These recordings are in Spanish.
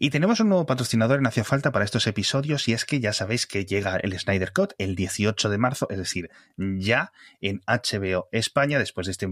Y tenemos un nuevo patrocinador en Hacia Falta para estos episodios y es que ya sabéis que llega el Snyder Cut el 18 de marzo, es decir, ya en HBO España, después de este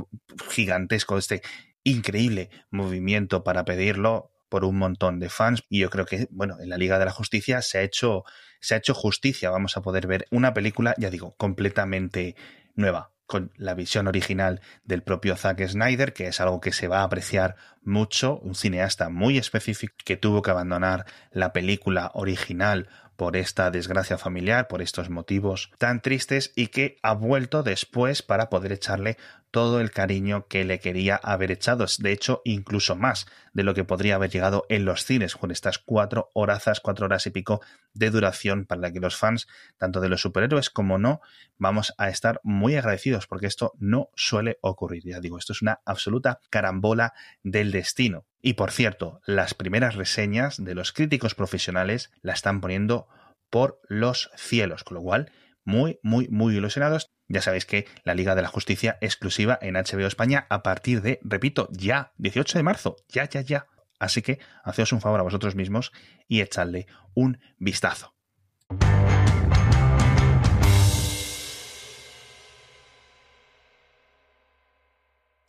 gigantesco, este increíble movimiento para pedirlo por un montón de fans. Y yo creo que bueno en la Liga de la Justicia se ha hecho se ha hecho justicia. Vamos a poder ver una película ya digo completamente nueva con la visión original del propio Zack Snyder, que es algo que se va a apreciar mucho, un cineasta muy específico que tuvo que abandonar la película original por esta desgracia familiar, por estos motivos tan tristes y que ha vuelto después para poder echarle todo el cariño que le quería haber echado. De hecho, incluso más de lo que podría haber llegado en los cines con estas cuatro horas, cuatro horas y pico de duración para la que los fans, tanto de los superhéroes como no, vamos a estar muy agradecidos porque esto no suele ocurrir. Ya digo, esto es una absoluta carambola del destino. Y por cierto, las primeras reseñas de los críticos profesionales la están poniendo por los cielos, con lo cual muy, muy, muy ilusionados. Ya sabéis que la Liga de la Justicia exclusiva en HBO España a partir de, repito, ya, 18 de marzo, ya, ya, ya. Así que haceos un favor a vosotros mismos y echadle un vistazo.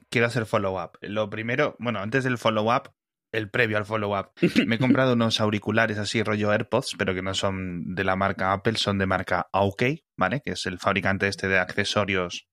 Quiero hacer follow-up. Lo primero, bueno, antes del follow-up, el previo al follow-up. Me he comprado unos auriculares así rollo AirPods, pero que no son de la marca Apple, son de marca OK, ¿vale? Que es el fabricante este de accesorios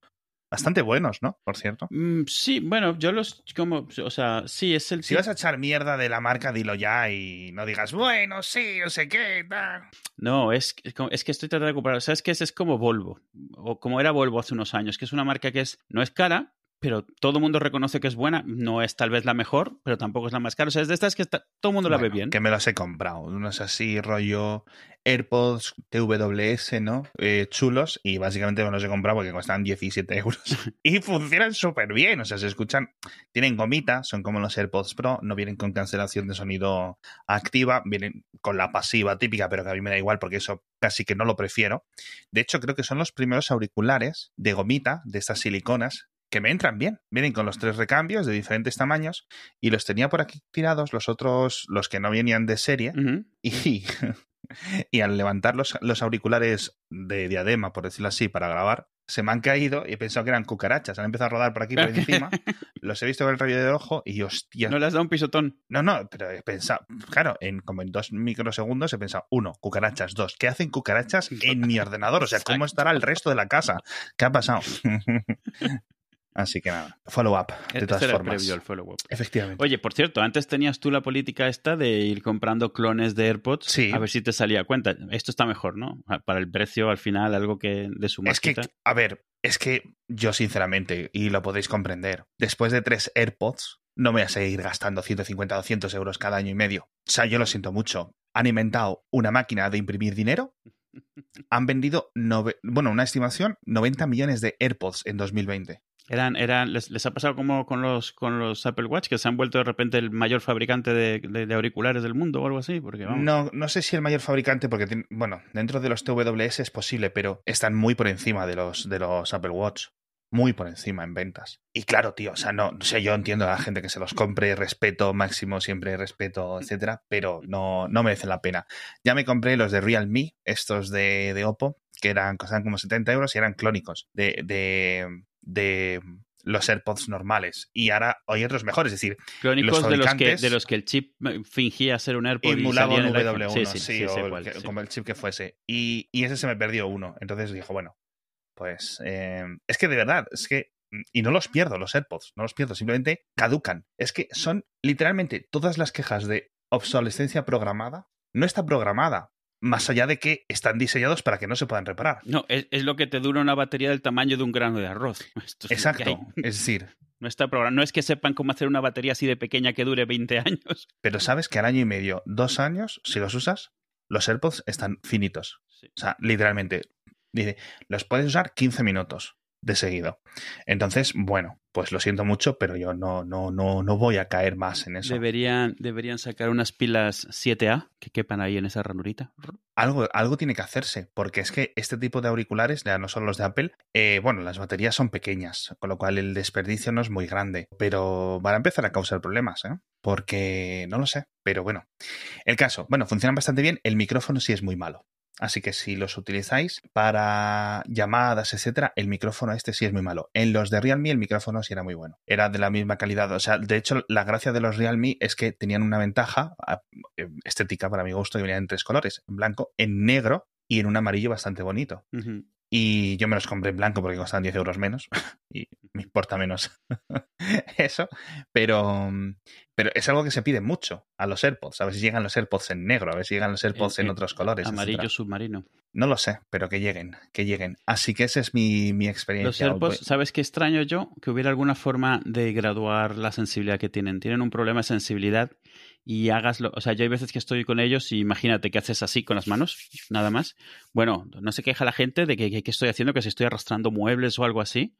bastante buenos, ¿no? Por cierto. Mm, sí, bueno, yo los como, o sea, sí es el. Si vas a echar mierda de la marca, dilo ya y no digas, bueno, sí, no sé qué, tal. No, es, es que estoy tratando de recuperar. ¿Sabes qué es? Es como Volvo, o como era Volvo hace unos años, que es una marca que es no es cara, pero todo el mundo reconoce que es buena. No es tal vez la mejor, pero tampoco es la más cara. O sea, es de estas que todo el mundo la ve bien. Que me las he comprado. Unos así, rollo AirPods TWS, ¿no? Eh, chulos. Y básicamente me los he comprado porque cuestan 17 euros. y funcionan súper bien. O sea, se escuchan. Tienen gomita, son como los AirPods Pro. No vienen con cancelación de sonido activa. Vienen con la pasiva típica, pero que a mí me da igual porque eso casi que no lo prefiero. De hecho, creo que son los primeros auriculares de gomita, de estas siliconas, que me entran bien. Vienen con los tres recambios de diferentes tamaños y los tenía por aquí tirados los otros, los que no venían de serie. Y, y al levantar los, los, auriculares de diadema, por decirlo así, para grabar, se me han caído y he pensado que eran cucarachas. Han empezado a rodar por aquí por encima. los he visto con el rayo de ojo y hostia. ¿No le has dado un pisotón? No, no, pero he pensado, claro, en como en dos microsegundos he pensado, uno, cucarachas, dos, ¿qué hacen cucarachas en mi ordenador? O sea, ¿cómo estará el resto de la casa? ¿Qué ha pasado? Así que nada, follow up, de este todas formas. el follow up. Efectivamente. Oye, por cierto, antes tenías tú la política esta de ir comprando clones de AirPods sí. a ver si te salía cuenta. Esto está mejor, ¿no? Para el precio, al final, algo que de su Es que, a ver, es que yo sinceramente, y lo podéis comprender, después de tres AirPods, no me voy a seguir gastando 150 o 200 euros cada año y medio. O sea, yo lo siento mucho. Han inventado una máquina de imprimir dinero. Han vendido, bueno, una estimación, 90 millones de AirPods en 2020. Eran, eran, les, les, ha pasado como con los, con los Apple Watch, que se han vuelto de repente el mayor fabricante de, de, auriculares del mundo o algo así. Porque. No, no sé si el mayor fabricante, porque, bueno, dentro de los TWS es posible, pero están muy por encima de los, de los Apple Watch. Muy por encima en ventas. Y claro, tío, o sea, no, o yo entiendo a la gente que se los compre, respeto máximo, siempre respeto, etcétera, pero no, no merecen la pena. Ya me compré los de Realme, estos de, de Oppo, que eran, costaban como 70 euros y eran clónicos. De, de, de los AirPods normales. Y ahora hay otros mejores, es decir, Clónicos los de, los que, de los que el chip fingía ser un AirPod emulaba y un salía en el W1, iPhone. sí, sí, sí, o el como el chip que fuese. Y, y ese se me perdió uno. Entonces dijo, bueno, pues eh, es que de verdad, es que y no los pierdo, los AirPods, no los pierdo, simplemente caducan. Es que son literalmente todas las quejas de obsolescencia programada. No está programada, más allá de que están diseñados para que no se puedan reparar. No, es, es lo que te dura una batería del tamaño de un grano de arroz. Esto es Exacto. Es decir, No está programado. No es que sepan cómo hacer una batería así de pequeña que dure 20 años. pero sabes que al año y medio, dos años, si los usas, los AirPods están finitos. Sí. O sea, literalmente. Dice, los puedes usar 15 minutos. De seguido. Entonces, bueno, pues lo siento mucho, pero yo no, no, no, no voy a caer más en eso. Deberían, deberían sacar unas pilas 7A que quepan ahí en esa ranurita. Algo, algo tiene que hacerse, porque es que este tipo de auriculares, ya no son los de Apple, eh, bueno, las baterías son pequeñas, con lo cual el desperdicio no es muy grande, pero van a empezar a causar problemas, ¿eh? Porque no lo sé, pero bueno. El caso, bueno, funcionan bastante bien, el micrófono sí es muy malo. Así que si los utilizáis para llamadas, etcétera, el micrófono este sí es muy malo. En los de Realme el micrófono sí era muy bueno. Era de la misma calidad. O sea, de hecho, la gracia de los Realme es que tenían una ventaja eh, estética para mi gusto que venían en tres colores: en blanco, en negro y en un amarillo bastante bonito. Y yo me los compré en blanco porque costaban 10 euros menos. y me importa menos eso. Pero, pero es algo que se pide mucho a los AirPods. A ver si llegan los AirPods en negro, a ver si llegan los AirPods en, otros colores. Amarillo submarino. No lo sé, pero que lleguen, que lleguen. Así que esa es mi, mi experiencia. Los AirPods, ¿sabes qué extraño yo? Que hubiera alguna forma de graduar la sensibilidad que tienen. Tienen un problema de sensibilidad y hagaslo. O sea, yo hay veces que estoy con ellos y imagínate que haces así con las manos, nada más. Bueno, no se queja la gente de que, que, estoy haciendo, que si estoy arrastrando muebles o algo así.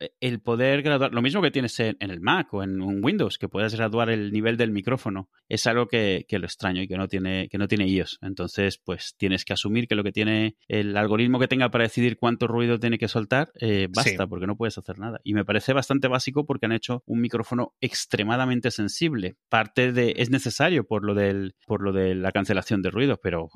E, el poder graduar, lo mismo que tienes en, el Mac o en un Windows, que puedas graduar el nivel del micrófono, es algo que, que, lo extraño y que no tiene, que no tiene iOS. Entonces, pues tienes que asumir que lo que tiene el algoritmo que tenga para decidir cuánto ruido tiene que soltar, eh, basta, porque no puedes hacer nada. Y me parece bastante básico porque han hecho un micrófono extremadamente sensible. Parte de, es necesario por lo del, por lo de la cancelación de ruido, pero.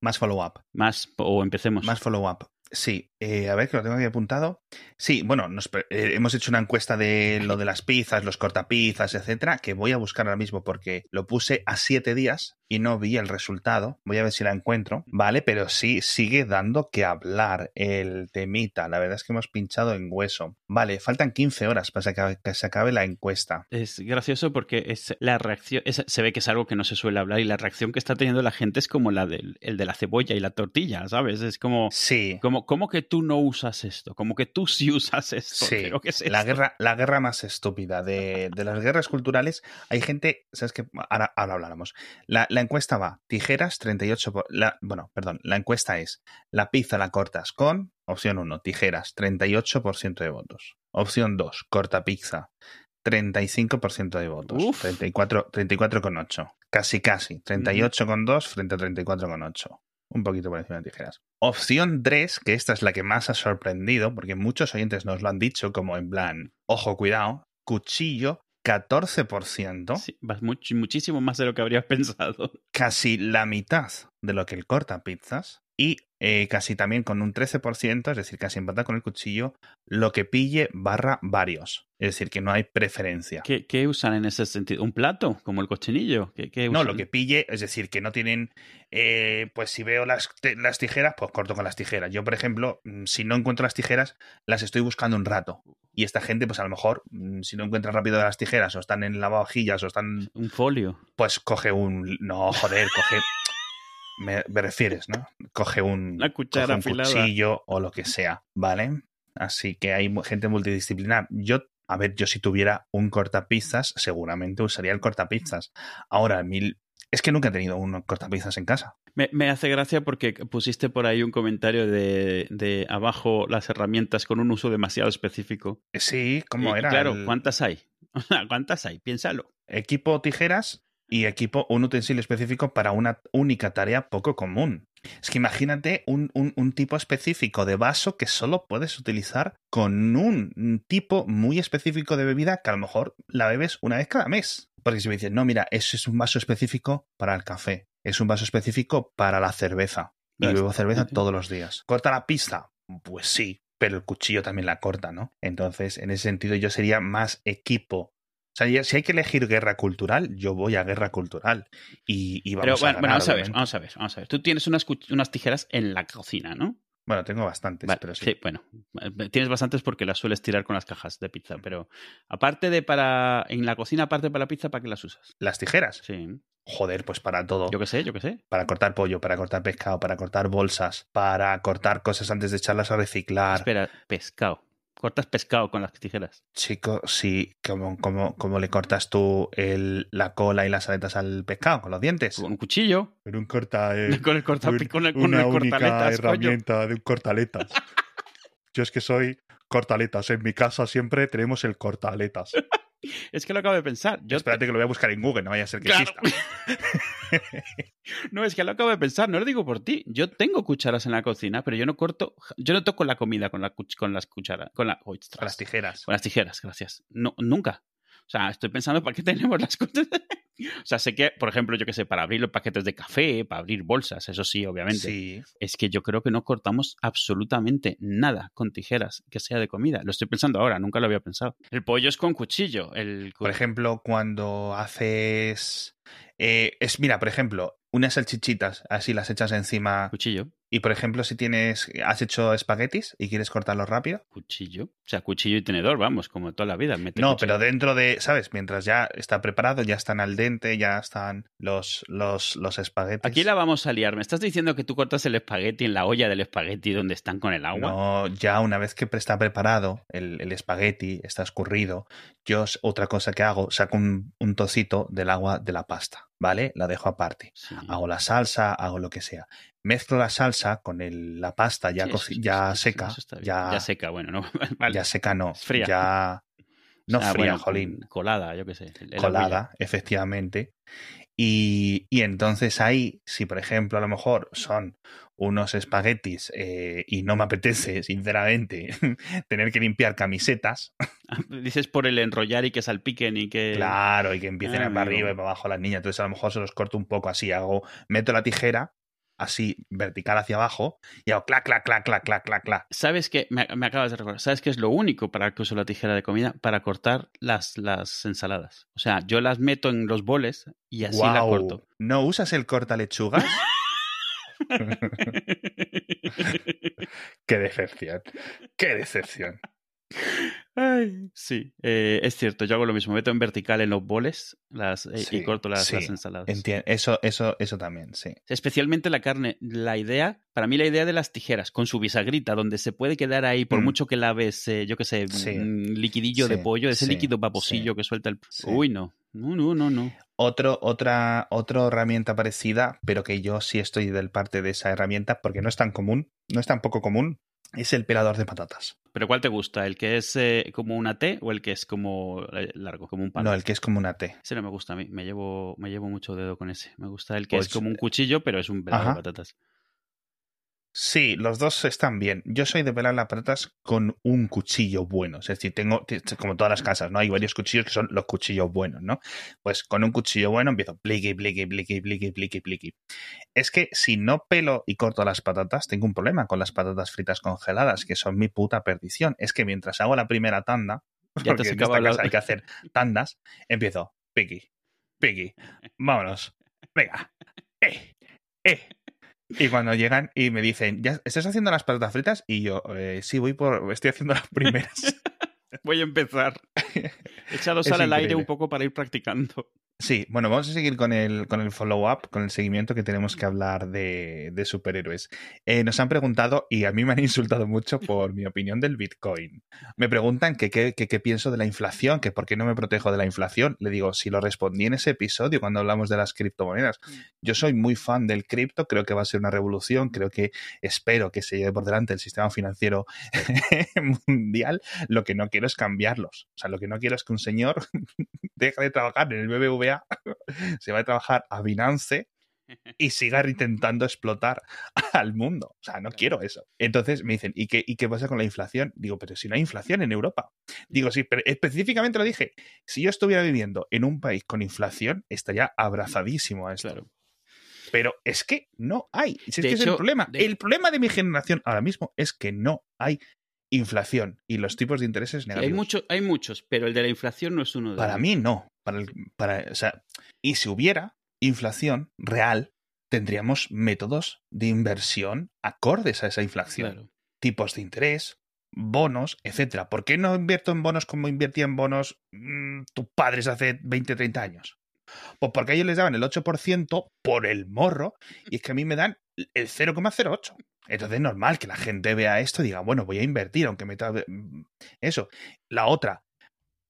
Más follow-up. Más, o empecemos. Más follow-up. Sí, eh, a ver que lo tengo aquí apuntado. Sí, bueno, nos, eh, hemos hecho una encuesta de lo de las pizzas, los cortapizzas, etcétera, que voy a buscar ahora mismo porque lo puse a siete días y no vi el resultado. Voy a ver si la encuentro, ¿vale? Pero sí, sigue dando que hablar el temita. La verdad es que hemos pinchado en hueso. Vale, faltan 15 horas para que se acabe la encuesta. Es gracioso porque es la reacción, se ve que es algo que no se suele hablar y la reacción que está teniendo la gente es como la del el de la cebolla y la tortilla, ¿sabes? Es como... Sí. Como, ¿Cómo que tú no usas esto? Como que tú sí usas esto. Sí, la, Guerra, la guerra más estúpida de, de, las guerras culturales. Hay gente, ¿sabes qué? Ahora, ahora hablamos. La, la encuesta va, tijeras 38%. Por, la, bueno, perdón, la encuesta es, la pizza la cortas con, opción 1, tijeras, 38% de votos. Opción 2, corta pizza, 35% de votos. Uf. 34,8. 34 casi, casi. 38,2 frente a 34,8. Un poquito por encima de tijeras. Opción 3, que esta es la que más ha sorprendido, porque muchos oyentes nos lo han dicho, como en plan, ojo, cuidado, cuchillo 14%. Sí, muchísimo más de lo que habrías pensado. Casi la mitad de lo que el corta pizzas. Y eh, casi también con un 13%, es decir, casi empata con el cuchillo, lo que pille barra varios. Es decir, que no hay preferencia. ¿Qué, usan en ese sentido? ¿Un plato? ¿Como el cochinillo? ¿Qué, No, lo que pille, es decir, que no tienen. Eh, pues si veo las, las, tijeras, pues corto con las tijeras. Yo, por ejemplo, mm, si no encuentro las tijeras, las estoy buscando un rato. Y esta gente, pues a lo mejor, mm, si no encuentra rápido las tijeras, o están en lavavajillas, o están. Un folio. Pues coge un. No, joder, coge. Me, refieres, ¿no? Coge un, cuchara coge un cuchillo o lo que sea, ¿vale? Así que hay gente multidisciplinar. Yo, a ver, yo si tuviera un cortapizzas, seguramente usaría el cortapizzas. Ahora, mil, es que nunca he tenido un cortapizzas en casa. Me, me, hace gracia porque pusiste por ahí un comentario de, de, abajo las herramientas con un uso demasiado específico. Sí, ¿cómo era? Claro, ¿cuántas hay? ¿Cuántas hay? Piénsalo. Equipo tijeras, y equipo un utensilio específico para una única tarea poco común. Es que imagínate un, un, tipo específico de vaso que solo puedes utilizar con un tipo muy específico de bebida que a lo mejor la bebes una vez cada mes. Porque si me dices, no, mira, eso es un vaso específico para el café, es un vaso específico para la cerveza. Y bebo cerveza todos los días. ¿Corta la pista? Pues sí, pero el cuchillo también la corta, ¿no? Entonces, en ese sentido, yo sería más equipo o sea, si hay que elegir guerra cultural, yo voy a guerra cultural. Y, y vamos Pero, bueno, a bueno, vamos a ver, vamos a ver, vamos a ver. Tú tienes unas, unas tijeras en la cocina, ¿no? Bueno, tengo bastantes, vale, pero sí. sí. Bueno, eh, tienes bastantes porque las sueles tirar con las cajas de pizza, pero aparte de para. En la cocina, aparte para la pizza, ¿para qué las usas? ¿Las tijeras? Sí. Joder, pues para todo. Yo qué sé, yo qué sé. Para cortar pollo, para cortar pescado, para cortar bolsas, para cortar cosas antes de echarlas a reciclar. Espera, pescado. Cortas pescado con las tijeras. Chico, sí, ¿cómo, cómo, le cortas tú el, la cola y las aletas al pescado? ¿Con los dientes? Con un cuchillo. Con un corta... con el corta... Un, con el, una única herramienta de un cortaletas. Yo es que soy cortaletas. En mi casa siempre tenemos el cortaletas. Es que lo acabo de pensar. Yo Espérate que lo voy a buscar en Google, no vaya a ser que Claro. exista. No, es que lo acabo de pensar, no lo digo por ti. Yo tengo cucharas en la cocina, pero yo no corto, yo no toco la comida con, la, cuch- con las cucharas, con, la, Con las tijeras. con las tijeras, gracias. No, nunca. O sea, estoy pensando para qué tenemos las cosas. o sea, sé que, por ejemplo, yo que sé, para abrir los paquetes de café, para abrir bolsas, eso sí, obviamente. Sí. Es que yo creo que no cortamos absolutamente nada con tijeras que sea de comida. Lo estoy pensando ahora, nunca lo había pensado. El pollo es con cuchillo. El Por ejemplo, cuando haces. eh, es, mira, por ejemplo, unas salchichitas, así las echas encima. cuchillo. Y por ejemplo, si tienes. Has hecho espaguetis y quieres cortarlos rápido. Cuchillo. O sea, cuchillo y tenedor, vamos, como toda la vida. Mete No, cuchillo. pero dentro de, ¿sabes? Mientras ya está preparado, ya están al dente, ya están los, los, los espaguetis. Aquí la vamos a liar. ¿Me estás diciendo que tú cortas el espagueti en la olla del espagueti donde están con el agua? No, ya una vez que está preparado el, el espagueti, está escurrido, yo otra cosa que hago, saco un, un trocito del agua de la pasta, ¿vale? La dejo aparte. Sí. Hago la salsa, hago lo que sea. Mezclo la salsa con el- la pasta ya, Sí, coci- eso- ya eso- seca, eso ya, Ya seca, bueno, no. vale. ya seca no, fría. ya no sea, fría, bueno, jolín, Colada, yo qué sé. colada, efectivamente. Y, y entonces ahí, si por ejemplo a lo mejor son unos espaguetis eh, y no me apetece, sinceramente, tener que limpiar camisetas, agüilla. Dices por el enrollar y que salpiquen y que. claro, y que empiecen Ah, a para arriba y para abajo las niñas, entonces a lo mejor se los corto un poco así, hago, meto la tijera así vertical hacia abajo y hago clac, clac, clac, clac, clac, clac, clac. ¿Sabes qué? Me, me acabas de recordar. ¿Sabes qué es lo único para que uso la tijera de comida? Para cortar las, las ensaladas. O sea, yo las meto en los boles y así la corto. ¿No usas el corta lechugas? Qué decepción. Qué decepción. Ay, sí, eh, es cierto, yo hago lo mismo, meto en vertical en los boles las, eh, Sí, y corto las, sí, las ensaladas. Entiendo. Eso, eso, eso también, sí. Especialmente la carne. La idea, para mí la idea de las tijeras, con su bisagrita, donde se puede quedar ahí, por Mm. mucho que laves, eh, yo qué sé, Sí. un liquidillo de pollo, ese líquido babosillo sí, que suelta el... Uy, no. No, no, no, no. Otro, otra, otra herramienta parecida, pero que yo sí estoy del parte de esa herramienta porque no es tan común, no es tan poco común, es el pelador de patatas. ¿Pero cuál te gusta? ¿El que es eh, como una T o el que es como eh, largo, como un palo? No, el que es como una T. Ese no me gusta a mí, me llevo, me llevo mucho dedo con ese. Me gusta el que es Pues, como un cuchillo, pero es un pelador de patatas. Sí, los dos están bien. Yo soy de pelar las patatas con un cuchillo bueno. Es decir, tengo, como todas las casas, ¿no? Hay varios cuchillos que son los cuchillos buenos, ¿no? Pues con un cuchillo bueno empiezo pliqui, pliqui, pliqui, pliqui, pliqui, pliqui. Es que si no pelo y corto las patatas, tengo un problema con las patatas fritas congeladas, que son mi puta perdición. Es que mientras hago la primera tanda, Ya porque en esta casa hay que hacer tandas, empiezo piqui, piqui, vámonos, venga, eh, eh. Y cuando llegan y me dicen, ¿ya estás haciendo las patatas fritas? Y yo, eh, sí, voy por, estoy haciendo las primeras. Voy a empezar. He echado Es sal al aire un poco para ir practicando. Sí, bueno, vamos a seguir con el, con el follow-up, con el seguimiento que tenemos que hablar de, de superhéroes. Eh, nos han preguntado, y a mí me han insultado mucho por mi opinión del Bitcoin. Me preguntan que qué pienso de la inflación, que por qué no me protejo de la inflación. Le digo, si lo respondí en ese episodio cuando hablamos de las criptomonedas. Yo soy muy fan del cripto, creo que va a ser una revolución, creo que espero que se lleve por delante el sistema financiero mundial. Lo que no quiero es cambiarlos. O sea, lo que no quiero es que un señor deje de trabajar en el BBVA, se va a trabajar a Binance y siga intentando explotar al mundo. O sea, no quiero eso. Entonces me dicen, ¿y qué, ¿y qué pasa con la inflación? Digo, pero si no hay inflación en Europa. Digo, sí, pero específicamente lo dije. Si yo estuviera viviendo en un país con inflación, estaría abrazadísimo a esto. Claro. Pero es que no hay. Si es De que es el problema. de- El problema de mi generación ahora mismo es que no hay inflación y los tipos de intereses Sí, hay, negativos. mucho, hay muchos, pero el de la inflación no es uno de Para ellos. mí no. Para el- para, o sea, y si hubiera inflación real, tendríamos métodos de inversión acordes a esa inflación. Claro. Tipos de interés, bonos, etcétera. ¿Por qué no invierto en bonos como invertía en bonos mm, tus padres hace 20, 30 años? Pues porque a ellos les daban el 8% por el morro y es que a mí me dan el 0,08. Entonces es normal que la gente vea esto y diga, bueno, voy a invertir, aunque me... tra- Eso. La otra,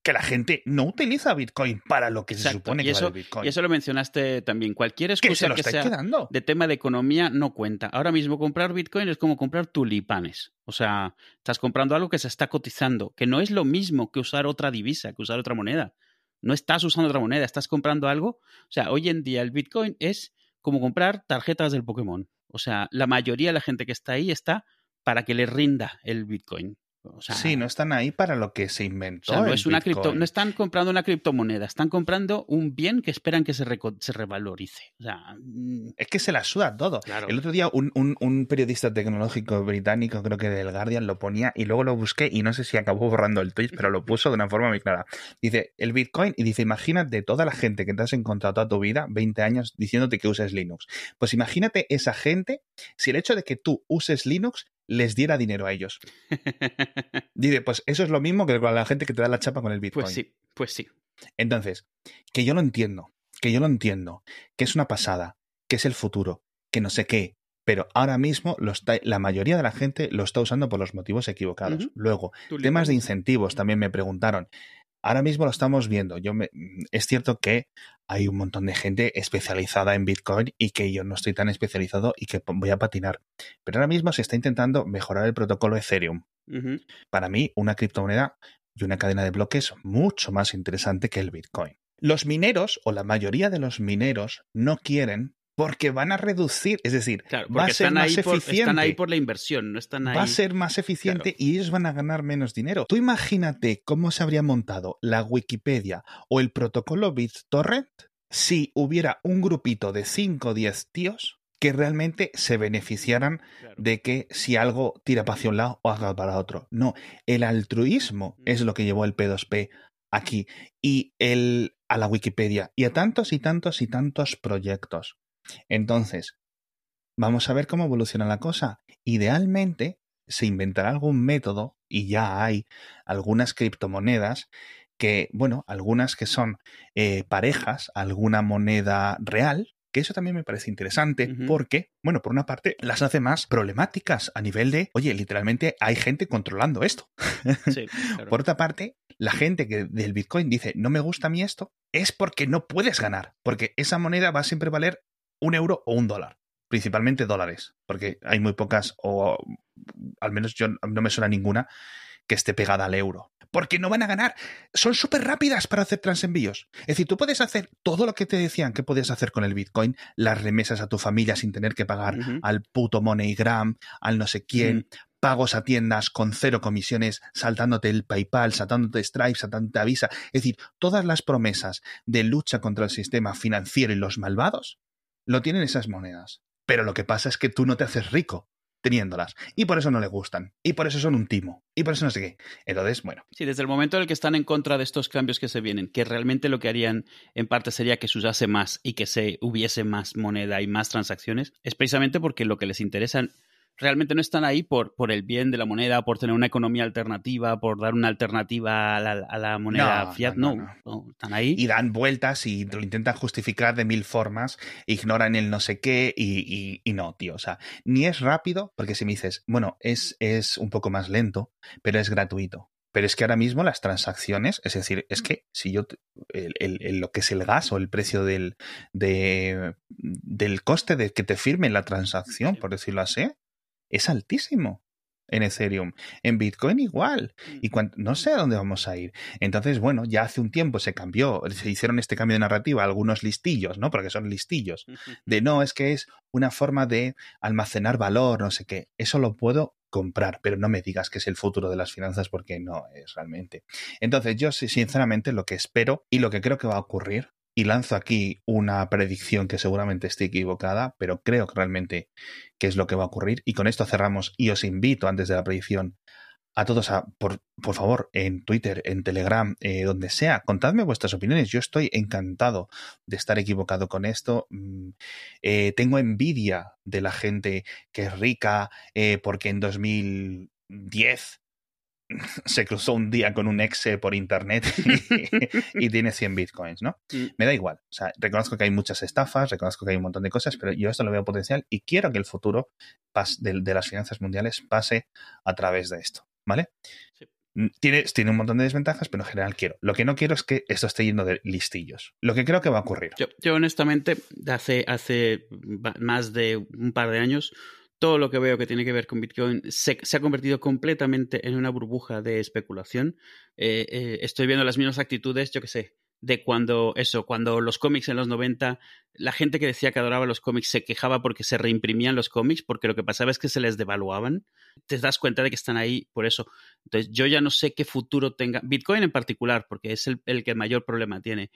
que la gente no utiliza Bitcoin para lo que se supone que eso, vale Bitcoin. Y eso lo mencionaste también. Cualquier excusa que sea quedando? de tema de economía no cuenta. Ahora mismo comprar Bitcoin es como comprar tulipanes. O sea, estás comprando algo que se está cotizando, que no es lo mismo que usar otra divisa, que usar otra moneda. No estás usando otra moneda, estás comprando algo. O sea, hoy en día el Bitcoin es como comprar tarjetas del Pokémon. O sea, la mayoría de la gente que está ahí está para que le rinda el Bitcoin sí, no están ahí para lo que se inventó. no, es una cripto, no están comprando una criptomoneda, están comprando un bien que esperan que se, se revalorice. Mm. es que se la suda todo. El otro día un, periodista tecnológico británico, creo que del Guardian, lo ponía y luego lo busqué y no sé si acabó borrando el tweet, pero lo puso de una forma muy clara. Dice, el Bitcoin, y dice, imagínate toda la gente que te has encontrado toda tu vida, 20 años, diciéndote que uses Linux. Pues imagínate esa gente, si el hecho de que tú uses Linux les diera dinero a ellos. Dice, pues eso es lo mismo que con la gente que te da la chapa con el Bitcoin. Pues sí, pues sí. Entonces, que yo lo entiendo, que yo lo entiendo, que es una pasada, que es el futuro, que no sé qué, pero ahora mismo la mayoría de la gente lo está usando por los motivos equivocados. Luego, temas de incentivos también me preguntaron. Ahora mismo lo estamos viendo. Yo me, es cierto que hay un montón de gente especializada en Bitcoin y que yo no estoy tan especializado y que voy a patinar. Pero ahora mismo se está intentando mejorar el protocolo Ethereum. Para mí, una criptomoneda y una cadena de bloques mucho más interesante que el Bitcoin. Los mineros, o la mayoría de los mineros, no quieren porque van a reducir, es decir, va a ser más eficiente. están ahí por la inversión, no están ahí. Va a ser más eficiente y ellos van a ganar menos dinero. Tú imagínate cómo se habría montado la Wikipedia o el protocolo BitTorrent si hubiera un grupito de 5 o 10 tíos que realmente se beneficiaran de que si algo tira para hacia un lado o haga para otro. No, el altruismo es lo que llevó el P2P aquí y el a la Wikipedia y a tantos y tantos y tantos proyectos. Entonces, vamos a ver cómo evoluciona la cosa. Idealmente, se inventará algún método, y ya hay algunas criptomonedas que, bueno, algunas que son eh, parejas, alguna moneda real, que eso también me parece interesante porque, bueno, por una parte las hace más problemáticas a nivel de, oye, literalmente hay gente controlando esto. por otra parte, la gente que del Bitcoin dice, no me gusta a mí esto, es porque no puedes ganar, porque esa moneda va a siempre valer un euro o un dólar. Principalmente dólares, porque hay muy pocas, o al menos yo no me suena ninguna que esté pegada al euro. Porque no van a ganar. Son súper rápidas para hacer transenvíos. Es decir, tú puedes hacer todo lo que te decían que podías hacer con el Bitcoin, las remesas a tu familia sin tener que pagar al puto MoneyGram, al no sé quién, pagos a tiendas con cero comisiones, saltándote el PayPal, saltándote Stripe, saltándote Avisa. Es decir, todas las promesas de lucha contra el sistema financiero y los malvados lo tienen esas monedas. Pero lo que pasa es que tú no te haces rico teniéndolas. Y por eso no le gustan. Y por eso son un timo. Y por eso no sé qué. Entonces, bueno. Sí, desde el momento en el que están en contra de estos cambios que se vienen, que realmente lo que harían en parte sería que se usase más y que se hubiese más moneda y más transacciones, es precisamente porque lo que les interesa realmente no están ahí por, por el bien de la moneda, por tener una economía alternativa, por dar una alternativa a la, moneda fiat. No no, están ahí. Y dan vueltas y lo intentan justificar de mil formas, ignoran el no sé qué y, y, no, tío. O sea, ni es rápido, porque si me dices, bueno, es, es un poco más lento, pero es gratuito. Pero es que ahora mismo las transacciones, es decir, es que si yo, el, lo que es el gas o el precio del, de, del coste de que te firmen la transacción, por decirlo así, es altísimo en Ethereum. En Bitcoin igual. Y no sé a dónde vamos a ir. Entonces, bueno, ya hace un tiempo se cambió, se hicieron este cambio de narrativa algunos listillos, ¿no? Porque son listillos. De no, es que es una forma de almacenar valor, no sé qué. Eso lo puedo comprar, pero no me digas que es el futuro de las finanzas porque no es realmente. Entonces, yo sinceramente lo que espero y lo que creo que va a ocurrir y lanzo aquí una predicción que seguramente esté equivocada, pero creo que realmente que es lo que va a ocurrir. Y con esto cerramos y os invito antes de la predicción a todos a, por, por favor, en Twitter, en Telegram, eh, donde sea, contadme vuestras opiniones. Yo estoy encantado de estar equivocado con esto. Mm, eh, tengo envidia de la gente que es rica eh, porque en 2010 se cruzó un día con un exe por internet y, tiene 100 bitcoins, ¿no? Mm. Me da igual. O sea, reconozco que hay muchas estafas, reconozco que hay un montón de cosas, pero yo esto lo veo potencial y quiero que el futuro de, las finanzas mundiales pase a través de esto, ¿vale? Tiene, tiene un montón de desventajas, pero en general quiero. Lo que no quiero es que esto esté yendo de listillos. Lo que creo que va a ocurrir. Yo, yo honestamente, hace, hace más de un par de años, todo lo que veo que tiene que ver con Bitcoin se, se ha convertido completamente en una burbuja de especulación. Eh, eh, estoy viendo las mismas actitudes, yo qué sé, de cuando eso, cuando los cómics en los 90, la gente que decía que adoraba los cómics se quejaba porque se reimprimían los cómics, porque lo que pasaba es que se les devaluaban. Te das cuenta de que están ahí por eso. Entonces, yo ya no sé qué futuro tenga Bitcoin en particular, porque es el, el que mayor problema tiene.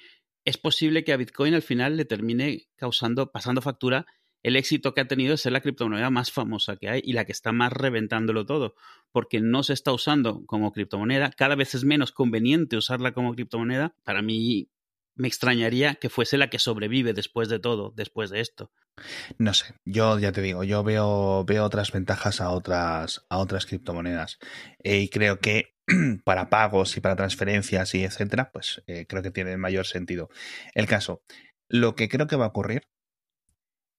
Es posible que a Bitcoin al final le termine causando, pasando factura el éxito que ha tenido es ser la criptomoneda más famosa que hay y la que está más reventándolo todo, porque no se está usando como criptomoneda, cada vez es menos conveniente usarla como criptomoneda. Para mí me extrañaría que fuese la que sobrevive después de todo, después de esto. No sé, yo ya te digo, yo veo, veo otras ventajas a otras, a otras criptomonedas eh, y creo que para pagos y para transferencias y etcétera, pues eh, creo que tiene mayor sentido. El caso, lo que creo que va a ocurrir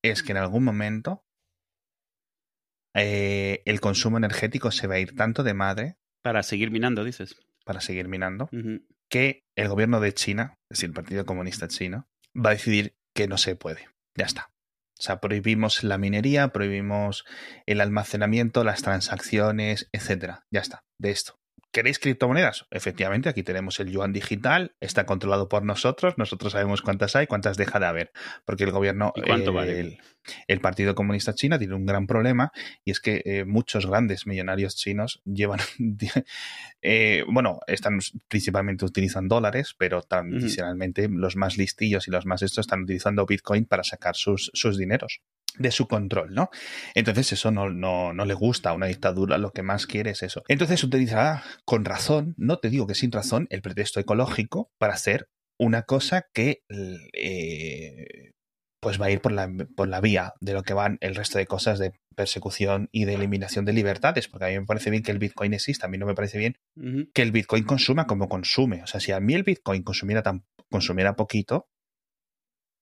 es que en algún momento eh, el consumo energético se va a ir tanto de madre. Para seguir minando, dices. Para seguir minando. Que el gobierno de China, es decir, el Partido Comunista Chino, va a decidir que no se puede. Ya está. O sea, prohibimos la minería, prohibimos el almacenamiento, las transacciones, etcétera. Ya está. De esto. ¿Queréis criptomonedas? Efectivamente, aquí tenemos el yuan digital, está controlado por nosotros, nosotros sabemos cuántas hay, cuántas deja de haber, porque el gobierno, ¿Y cuánto eh, vale? el, el, Partido Comunista China tiene un gran problema y es que eh, muchos grandes millonarios chinos llevan, eh, bueno, están principalmente utilizan dólares, pero tradicionalmente uh -huh. los más listillos y los más estos están utilizando Bitcoin para sacar sus, sus dineros de su control, ¿no? Entonces eso no, no, no, le gusta a una dictadura, lo que más quiere es eso. Entonces utilizará con razón, no te digo que sin razón, el pretexto ecológico para hacer una cosa que eh, pues va a ir por la, por la vía de lo que van el resto de cosas de persecución y de eliminación de libertades, porque a mí me parece bien que el Bitcoin exista, a mí no me parece bien uh -huh. que el Bitcoin consuma como consume. O sea, si a mí el Bitcoin consumiera tan consumiera poquito,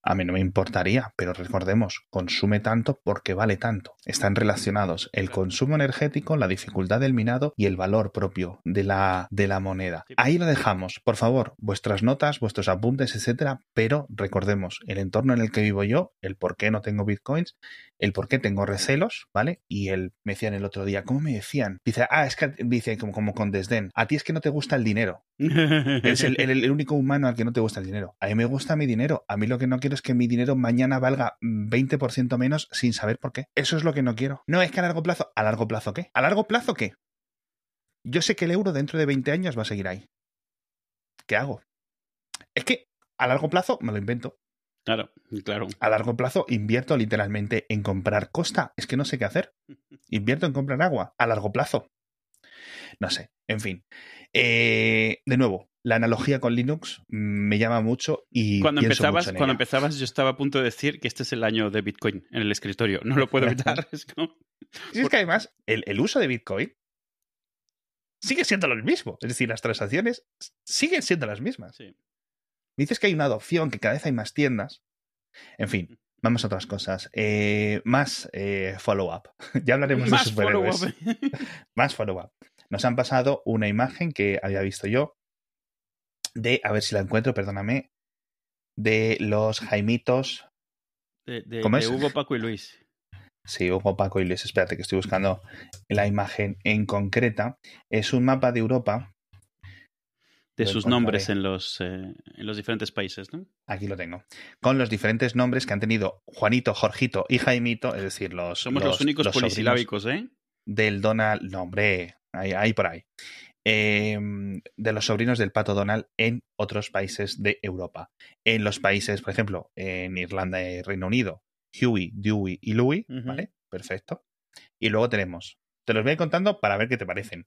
a mí no me importaría, pero recordemos, consume tanto porque vale tanto. Están relacionados el consumo energético, la dificultad del minado y el valor propio de la, de la moneda. Ahí lo dejamos. Por favor, vuestras notas, vuestros apuntes, etcétera, pero recordemos el entorno en el que vivo yo, el por qué no tengo bitcoins, el por qué tengo recelos, ¿vale? Y el, me decían el otro día, ¿cómo me decían? Dice, ah, es que dice como, como con desdén, a ti es que no te gusta el dinero. Eres el, el, el, único humano al que no te gusta el dinero. A mí me gusta mi dinero. A mí lo que no quiero es que mi dinero mañana valga 20% menos sin saber por qué. Eso es lo que no quiero. No es que a largo plazo. ¿A largo plazo qué? ¿A largo plazo qué? Yo sé que el euro dentro de 20 años va a seguir ahí. ¿Qué hago? Es que a largo plazo me lo invento. Claro, claro. A largo plazo invierto literalmente en comprar costa. Es que no sé qué hacer. Invierto en comprar agua. A largo plazo. No sé. En fin. Eh, de nuevo, la analogía con Linux me llama mucho y cuando empezabas mucho cuando empezabas yo estaba a punto de decir que este es el año de Bitcoin en el escritorio no lo puedo evitar es, como... sí, es que además el, el, uso de Bitcoin sigue siendo lo mismo es decir las transacciones siguen siendo las mismas sí. Dices que hay una adopción que cada vez hay más tiendas en fin Vamos a otras cosas. Eh, más eh, follow-up. ya hablaremos más de superhéroes. Follow más follow-up. Nos han pasado una imagen que había visto yo de, a ver si la encuentro, perdóname, de los Jaimitos. De, de, ¿Cómo de es? Hugo, Paco y Luis. Sí, Hugo, Paco y Luis. Espérate que estoy buscando la imagen en concreta. Es un mapa de Europa. De sus nombres en los, eh, en los diferentes países, ¿no? Aquí lo tengo. Con los diferentes nombres que han tenido Juanito, Jorgito y Jaimito, es decir, los. Somos los, los únicos los polisilábicos, ¿eh? Del Donald. No, hombre, ahí, ahí por ahí eh, de los sobrinos del pato Donald en otros países de Europa. En los países, por ejemplo, en Irlanda y Reino Unido, Huey, Dewey y Louie, uh -huh. ¿vale? Perfecto. Y luego tenemos, te los voy a ir contando para ver qué te parecen.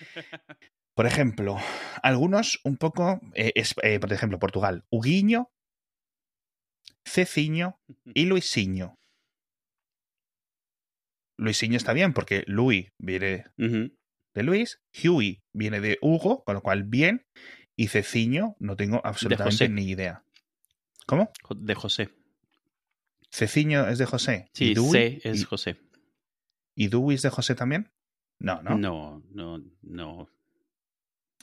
Por ejemplo, algunos un poco, eh, es, eh, por ejemplo, Portugal, Huguiño, Ceciño y Luisinho. Luisinho está bien porque Louis viene uh -huh de Luis, Huey viene de Hugo, con lo cual bien, y Ceciño no tengo absolutamente ni idea. ¿Cómo? De José. Ceciño es de José. Sí, ¿Y C es y, José. ¿Y Dewey es de José también? No, no. No, no, no.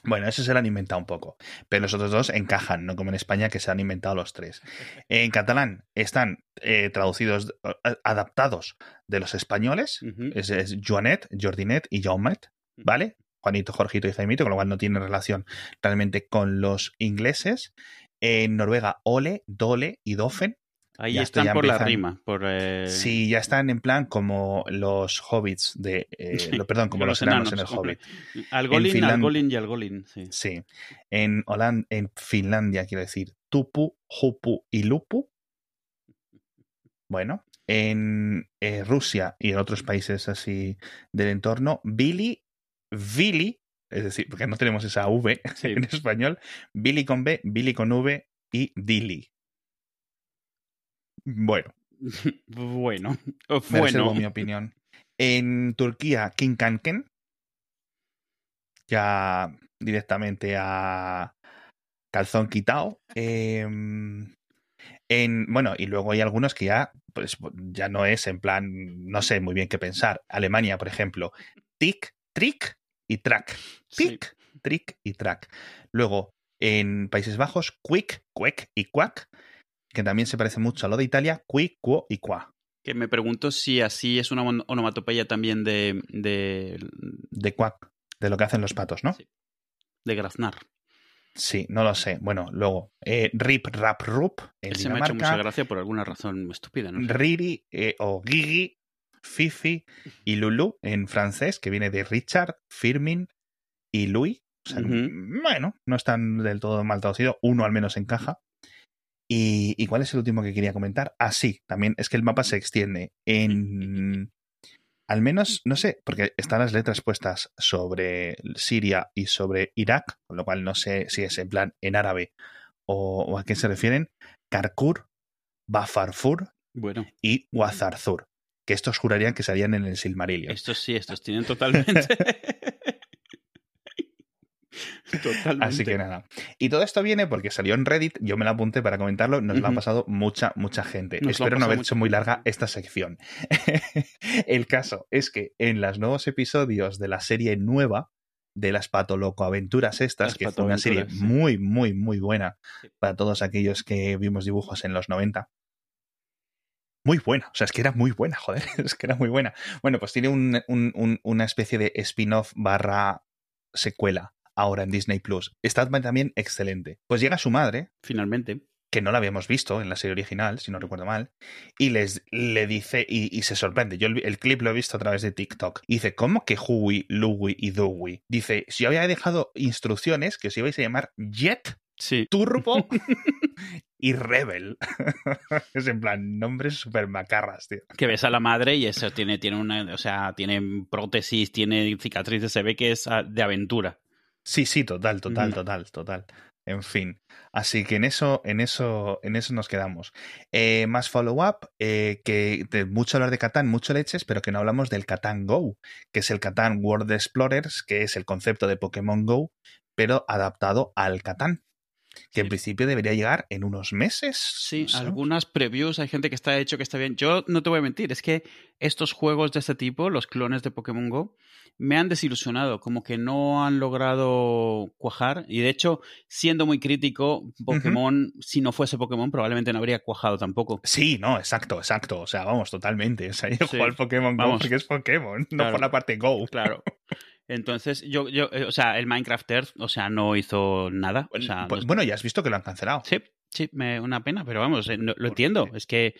Bueno, ese se lo han inventado un poco, pero los otros dos encajan, no como en España que se han inventado los tres. En catalán están eh, traducidos, eh, adaptados de los españoles, es, es Joanet, Jordinet y Jaumet, ¿vale? Juanito, Jorgito y Jaimito, con lo cual no tiene relación realmente con los ingleses. En Noruega, Ole, Dole y Dofen. Ahí Ya están por la rima. Por, eh, Sí, ya están en plan como los hobbits de. eh, lo- perdón, como los, enanos, en el hobbit. Algolin, Finland- Algolin y Algolin, sí. Sí. En, Holand en Finlandia, quiero decir, Tupu, Jupu y Lupu. Bueno. En eh, Rusia y en otros países así del entorno, Billy, Billy, es decir, porque no tenemos esa V Sí. en español, Billy con B, Billy con V y Dilly. Bueno, bueno, bueno. mi opinión. En Turquía, King Kanken. Ya directamente a calzón quitado. Em, en, bueno, y luego hay algunos que ya, pues, ya no es en plan, no sé muy bien qué pensar. Alemania, por ejemplo, tic, trick y track. Sí. Tic, trick y track. Luego, en Países Bajos, quick, quack y quack, que también se parece mucho a lo de Italia, qui, quo y qua. Que me pregunto si así es una onomatopeya también de, de, De quack, de lo que hacen los patos, ¿no? Sí. de graznar. Sí, no lo sé. Bueno, luego, eh, Rip, Rap, Rup en Ese me ha hecho mucha gracia por alguna razón estúpida, ¿no? Riri eh, o Gigi, Fifi y Lulu en francés, que viene de Richard, Firmin y Louis. O sea. Bueno, no están del todo mal traducido, uno al menos encaja. ¿Y, y cuál es el último que quería comentar? Ah, sí, también es que el mapa se extiende en... Al menos, no sé, porque están las letras puestas sobre Siria y sobre Irak, con lo cual no sé si es en plan en árabe o, o a qué se refieren. Karkur, Bafarfur Bueno, y Wazarzur, que estos jurarían que salían en el Silmarillion. estos sí, estos tienen totalmente. totalmente. Así que nada. Y todo esto viene porque salió en Reddit, yo me lo apunté para comentarlo, nos lo ha Ujú. pasado mucha, mucha gente. Nos ha Espero no haber hecho muy larga esta sección. El caso es que en los nuevos episodios de la serie nueva, de las Patoloco Aventuras estas, Las que fue una serie sí. muy, muy, muy buena Sí. para todos aquellos que vimos dibujos en los 90. Muy buena, o sea, es que era muy buena, joder, es que era muy buena. Bueno, pues tiene un- un- un- una especie de spin-off barra secuela ahora en Disney Plus. Está también excelente. Pues llega su madre, Finalmente. que no la habíamos visto en la serie original, si no recuerdo mal, y les le dice, y, y se sorprende. Yo el, el clip lo he visto a través de TikTok. Y dice, ¿cómo que Huey, Louie y Dewey? Dice, si yo había dejado instrucciones que os ibais a llamar Jet, Sí. Turbo y Rebel. es en plan, nombres súper macarras, tío. Que ves a la madre y eso tiene, tiene una, o sea, tiene prótesis, tiene cicatrices, se ve que es de aventura. Sí, sí, total, total, total, total. En fin. Así que en eso, en eso, en eso nos quedamos. Eh, más follow-up, eh, que de mucho hablar de Catán, mucho leches, pero que no hablamos del Catán Go, que es el Catán World Explorers, que es el concepto de Pokémon Go, pero adaptado al Catán. Que en principio debería llegar en unos meses. Sí, no sé. algunas previews, hay gente que está hecho que está bien. Yo no te voy a mentir, es que estos juegos de este tipo, los clones de Pokémon Go, me han desilusionado, como que no han logrado cuajar. Y de hecho, siendo muy crítico, Pokémon, si no fuese Pokémon, probablemente no habría cuajado tampoco. Sí, no, exacto, exacto. O sea, vamos, totalmente. O sea, yo Sí, juego al Pokémon Go vamos. porque es Pokémon, no por la parte Go. Claro. Entonces, yo, yo, eh, o sea, el Minecraft Earth, o sea, no hizo nada. O sea, Pues, no- bueno, ya has visto que lo han cancelado. Sí, sí, me, una pena, pero vamos, eh, no- lo ¿Por entiendo. qué? Es que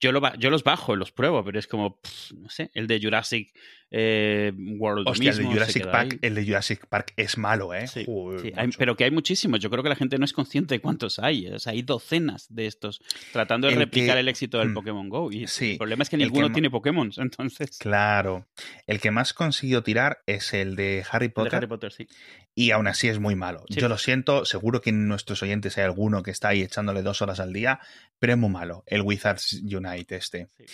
yo, lo, yo los bajo, los pruebo, pero es como, pff, no sé, el de Jurassic eh, World Hostia, el de mismo, Jurassic Park, el de Jurassic Park es malo, ¿eh? Sí, Joder, sí, hay- macho. pero que hay muchísimos. Yo creo que la gente no es consciente de cuántos hay. O sea, hay docenas de estos tratando de El replicar que- el éxito del Mm, Pokémon Go. Y sí, el problema es que ninguno tiene Pokémon. Entonces, Claro. El que más consiguió tirar es el de Harry el de Potter Harry Potter sí. y aún así es muy malo. Yo lo siento, seguro que en nuestros oyentes hay alguno que está ahí echándole dos horas al día, pero es muy malo el Wizards Unite este. Sí.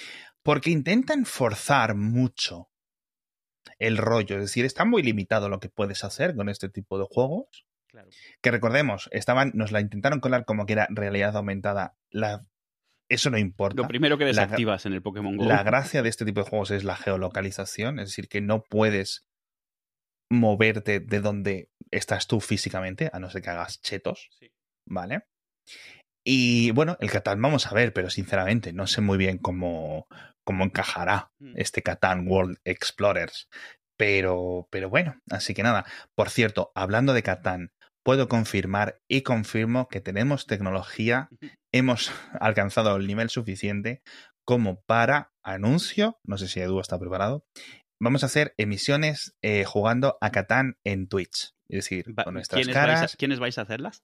Porque intentan forzar mucho el rollo, es decir, está muy limitado lo que puedes hacer con este tipo de juegos. Claro. Que recordemos, estaban, nos la intentaron colar como que era realidad aumentada. La, eso no importa. Lo primero que La- desactivas en el Pokémon Go. La gracia de este tipo de juegos es la geolocalización, es decir, que no puedes moverte de donde estás tú físicamente, a no ser que hagas chetos, Sí. ¿vale? Y bueno, el Catán vamos a ver, pero sinceramente no sé muy bien cómo, cómo encajará Mm. este Catán World Explorers. Pero, pero bueno, así que nada. Por cierto, hablando de Catán, puedo confirmar y confirmo que tenemos tecnología, hemos alcanzado el nivel suficiente como para anuncio, no sé si Edu está preparado, vamos a hacer emisiones eh, jugando a Catán en Twitch. Es decir, con nuestras ¿quiénes, vais caras. a, ¿Quiénes vais a hacerlas?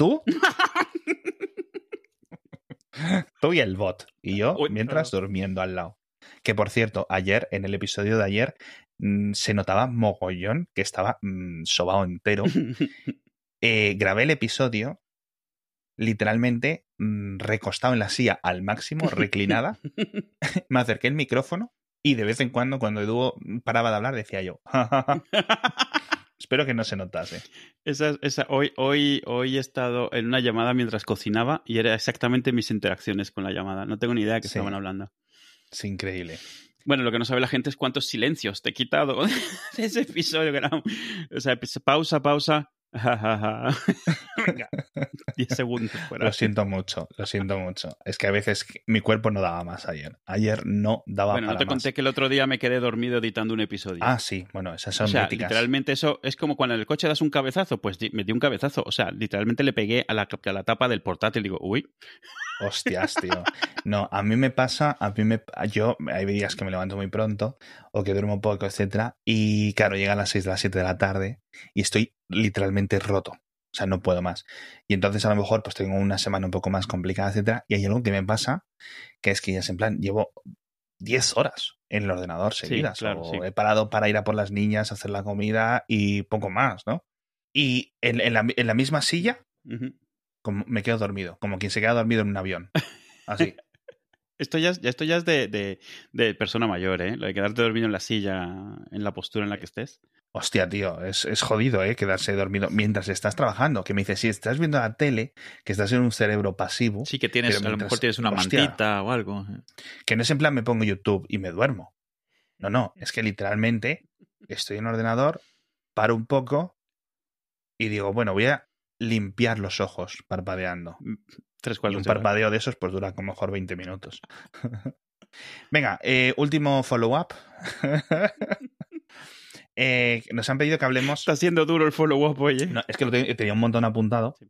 ¿Tú? Tú y el bot. Y yo, mientras durmiendo al lado. Que por cierto, ayer, en el episodio de ayer, mm, se notaba mogollón que estaba mm, sobao entero. Eh, grabé el episodio literalmente mm, recostado en la silla al máximo, reclinada. Me acerqué el micrófono y de vez en cuando, cuando Edu paraba de hablar, decía yo. Espero que no se notase. Esa, esa, hoy, hoy, hoy he estado en una llamada mientras cocinaba y era exactamente mis interacciones con la llamada. No tengo ni idea de qué Sí. estaban hablando. Es increíble. Bueno, lo que no sabe la gente es cuántos silencios te he quitado de ese episodio. que era un- O sea, pausa, pausa. 10 segundos fuera. Lo siento mucho, lo siento mucho. Es que a veces mi cuerpo no daba más ayer. Ayer no daba Bueno, para no te más. conté que el otro día me quedé dormido editando un episodio. Ah, sí, bueno, esas son o sea, míticas. literalmente eso es como cuando en el coche das un cabezazo, pues di- me di un cabezazo. O sea, literalmente le pegué a la, a la tapa del portátil. Digo, uy, Hostias, tío. No, a mí me pasa, a mí me yo hay días que me levanto muy pronto o que duermo poco, etcétera, y claro, llega a las 6 de las 7 de la tarde y estoy literalmente roto. O sea, no puedo más. Y entonces a lo mejor pues tengo una semana un poco más complicada, etcétera, y hay algo que me pasa que es que ya es en plan, llevo 10 horas en el ordenador Sí, seguidas. claro, o sí. he parado para ir a por las niñas, hacer la comida y poco más, ¿no? Y en, en la, en la misma silla como, me quedo dormido, como quien se queda dormido en un avión. Así. Esto ya, es- esto ya es de, de- de persona mayor, ¿eh? Lo de quedarte dormido en la silla, en la postura en la que estés. Hostia, tío, es, es jodido, ¿eh? Quedarse dormido mientras estás trabajando. Que me dice, si estás viendo la tele, que estás en un cerebro pasivo, Sí, que tienes, a lo mejor tienes una hostia. mantita o algo. que no es en plan me pongo YouTube y me duermo. No, no, es que literalmente estoy en el ordenador, paro un poco y digo, bueno, voy a limpiar los ojos parpadeando. Tres Y cuartos un parpadeo de esos pues dura como mejor 20 minutos. Venga, eh, último follow-up. Eh, nos han pedido que hablemos... Está siendo duro el follow-up, oye. No, es que lo te- tenía un montón apuntado. Sí.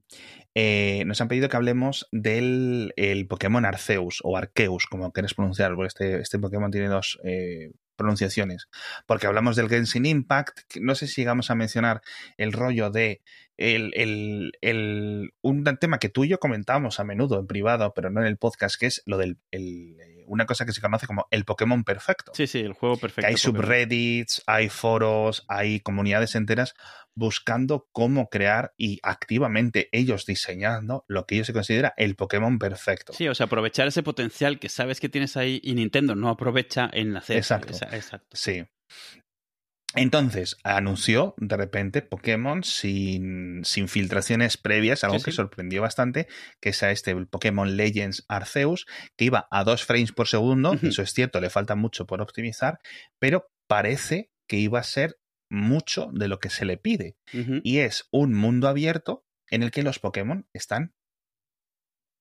Eh, nos han pedido que hablemos del el Pokémon Arceus o Arceus, como quieres pronunciar, porque este, este Pokémon tiene dos eh, pronunciaciones. Porque hablamos del Genshin Impact. que No sé si llegamos a mencionar el rollo de el, el- el- un tema que tú y yo comentábamos a menudo en privado, pero no en el podcast, que es lo del el, una cosa que se conoce como el Pokémon perfecto. Sí, sí, el juego perfecto. Que hay Pokémon. subreddits, hay foros, hay comunidades enteras buscando cómo crear y activamente ellos diseñando lo que ellos se considera el Pokémon perfecto. Sí, o sea, aprovechar ese potencial que sabes que tienes ahí y Nintendo no aprovecha en hacer. Exacto. Esa- exacto. Sí. Entonces, anunció de repente Pokémon sin, sin filtraciones previas, algo Sí, que sí. sorprendió bastante, que es a este el Pokémon Legends Arceus, que iba a 2 frames por segundo, Ujú. eso es cierto, le falta mucho por optimizar, pero parece que iba a ser mucho de lo que se le pide. Y es un mundo abierto en el que los Pokémon están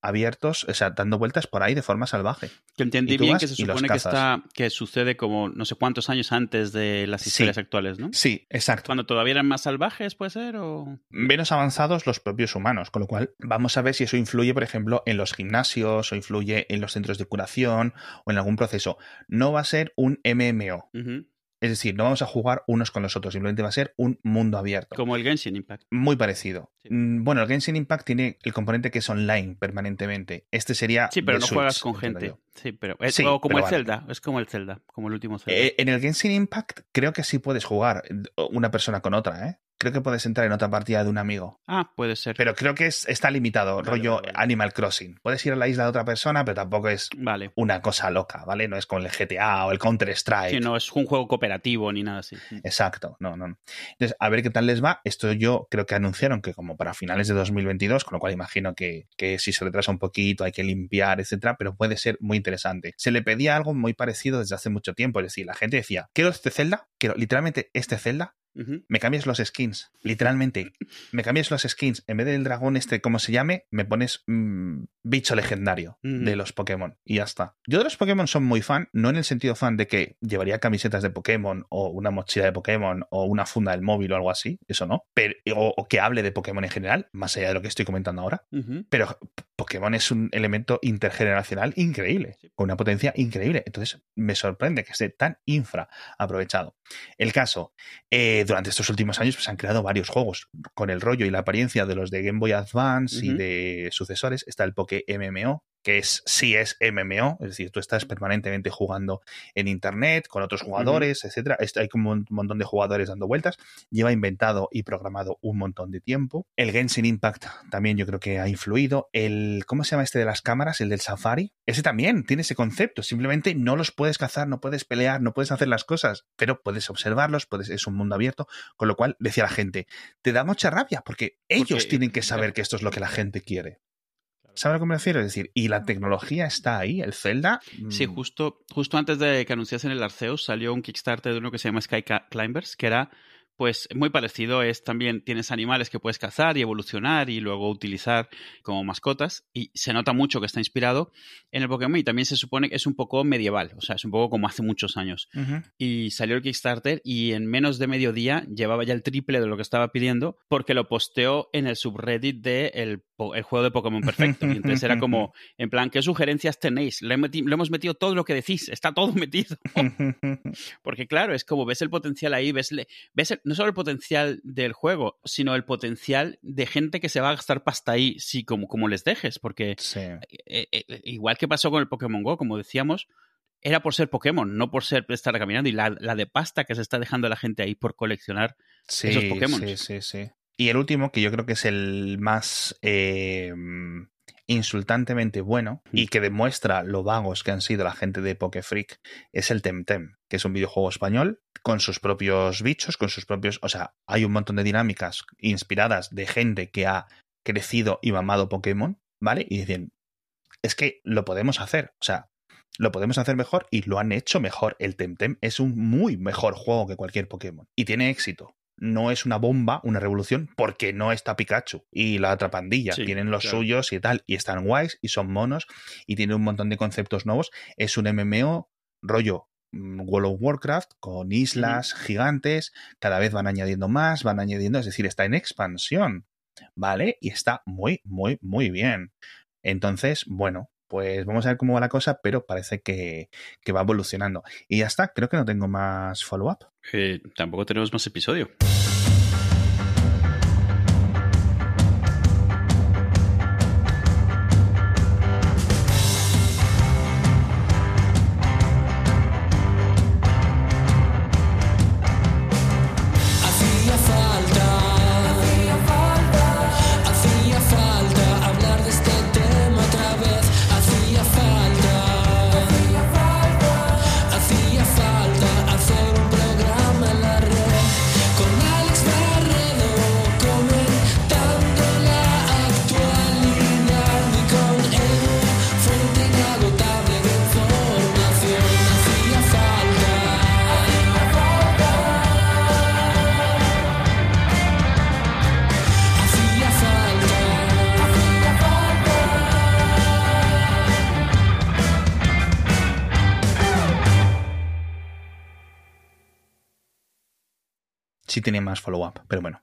abiertos, o sea, dando vueltas por ahí de forma salvaje. Que entendí bien que se supone que está que sucede como no sé cuántos años antes de las Sí. historias actuales, ¿no? Sí, exacto. Cuando todavía eran más salvajes, puede ser, o menos avanzados los propios humanos, con lo cual vamos a ver si eso influye, por ejemplo, en los gimnasios o influye en los centros de curación o en algún proceso. No va a ser un MMO, Ujú. Es decir, no vamos a jugar unos con los otros, simplemente va a ser un mundo abierto. como el Genshin Impact. Muy parecido. Sí. Mm, Bueno, el Genshin Impact tiene el componente que es online permanentemente. Este sería. Sí, pero no Switch, juegas con gente. Sí, pero es Sí, o como pero el vale. Zelda, es como el Zelda, como el último Zelda. Eh, en el Genshin Impact creo que sí puedes jugar una persona con otra, ¿eh? Creo que puedes entrar en otra partida de un amigo. ah, puede ser. Pero creo que es, está limitado, Vale, rollo vale. Animal Crossing. Puedes ir a la isla de otra persona, pero tampoco es Vale. una cosa loca, ¿vale? No es como el GTA o el Counter-Strike. Sí, no es un juego cooperativo ni nada así. Exacto, no, no. no. Entonces, a ver qué tal les va. Esto yo creo que anunciaron que como para finales de 2022, con lo cual imagino que, que si se retrasa un poquito hay que limpiar, etcétera, pero puede ser muy interesante. Se le pedía algo muy parecido desde hace mucho tiempo, es decir, la gente decía, quiero este Zelda, quiero literalmente este Zelda, me cambias los skins, literalmente, me cambias los skins, en vez del dragón este, como se llame, me pones mm, bicho legendario de los Pokémon. Y ya está. Yo de los Pokémon son muy fan, no en el sentido fan de que llevaría camisetas de Pokémon o una mochila de Pokémon o una funda del móvil o algo así, eso no, pero, o, que hable de Pokémon en general, más allá de lo que estoy comentando ahora, pero Pokémon es un elemento intergeneracional increíble, con una potencia increíble, entonces me sorprende que esté tan infra aprovechado. El caso, eh, durante estos últimos años pues, han creado varios juegos con el rollo y la apariencia de los de Game Boy Advance y de sucesores. Está el Poké MMO, que es sí es MMO, es decir, tú estás permanentemente jugando en internet con otros jugadores, etcétera. Hay como un montón de jugadores dando vueltas. Lleva inventado y programado un montón de tiempo. El Genshin Impact también yo creo que ha influido. El ¿cómo se llama este de las cámaras? El del Safari. Ese también tiene ese concepto. Simplemente no los puedes cazar, no puedes pelear, no puedes hacer las cosas, pero puedes observarlos, puedes es un mundo abierto, con lo cual decía la gente, te da mucha rabia porque ellos tienen que saber que esto es lo que la gente quiere. ¿Sabes a lo que me refiero? Es decir, y la tecnología está ahí, el Zelda. Sí, mm. justo, justo antes de que anunciasen el Arceus salió un Kickstarter de uno que se llama Sky Climbers, que era pues muy parecido es también tienes animales que puedes cazar y evolucionar y luego utilizar como mascotas y se nota mucho que está inspirado en el Pokémon y también se supone que es un poco medieval, o sea, es un poco como hace muchos años. Y salió el Kickstarter y en menos de medio día llevaba ya el triple de lo que estaba pidiendo porque lo posteó en el subreddit de el, juego de Pokémon Perfecto. Y entonces era como, en plan, ¿qué sugerencias tenéis? Le, hemos metido todo lo que decís, está todo metido. porque claro, es como ves el potencial ahí, ves, ves el, no solo el potencial del juego, sino el potencial de gente que se va a gastar pasta ahí, sí, como, como les dejes, porque eh, eh, eh, igual que pasó con el Pokémon Go, como decíamos, era por ser Pokémon, no por ser estar caminando, y la, de pasta que se está dejando la gente ahí por coleccionar esos Pokémon. Sí, sí, sí. Y el último, que yo creo que es el más insultantemente bueno y que demuestra lo vagos que han sido la gente de Pokefreak es el Temtem, que es un videojuego español con sus propios bichos, con sus propios, o sea, hay un montón de dinámicas inspiradas de gente que ha crecido y mamado Pokémon, ¿vale? Y dicen, es que lo podemos hacer, o sea, lo podemos hacer mejor y lo han hecho mejor. El Temtem es un muy mejor juego que cualquier Pokémon y tiene éxito no es una bomba, una revolución, porque no está Pikachu y la otra pandilla. tienen los suyos y tal, y están guays y son monos y tienen un montón de conceptos nuevos. Es un MMO rollo mm, World of Warcraft con islas gigantes, cada vez van añadiendo más, van añadiendo, es decir, está en expansión, ¿vale? Y está muy, muy, muy bien. Entonces, bueno, pues vamos a ver cómo va la cosa, pero parece que, va evolucionando. Y ya está, creo que no tengo más follow-up. Eh, tampoco tenemos más episodio. Más follow-up, pero bueno.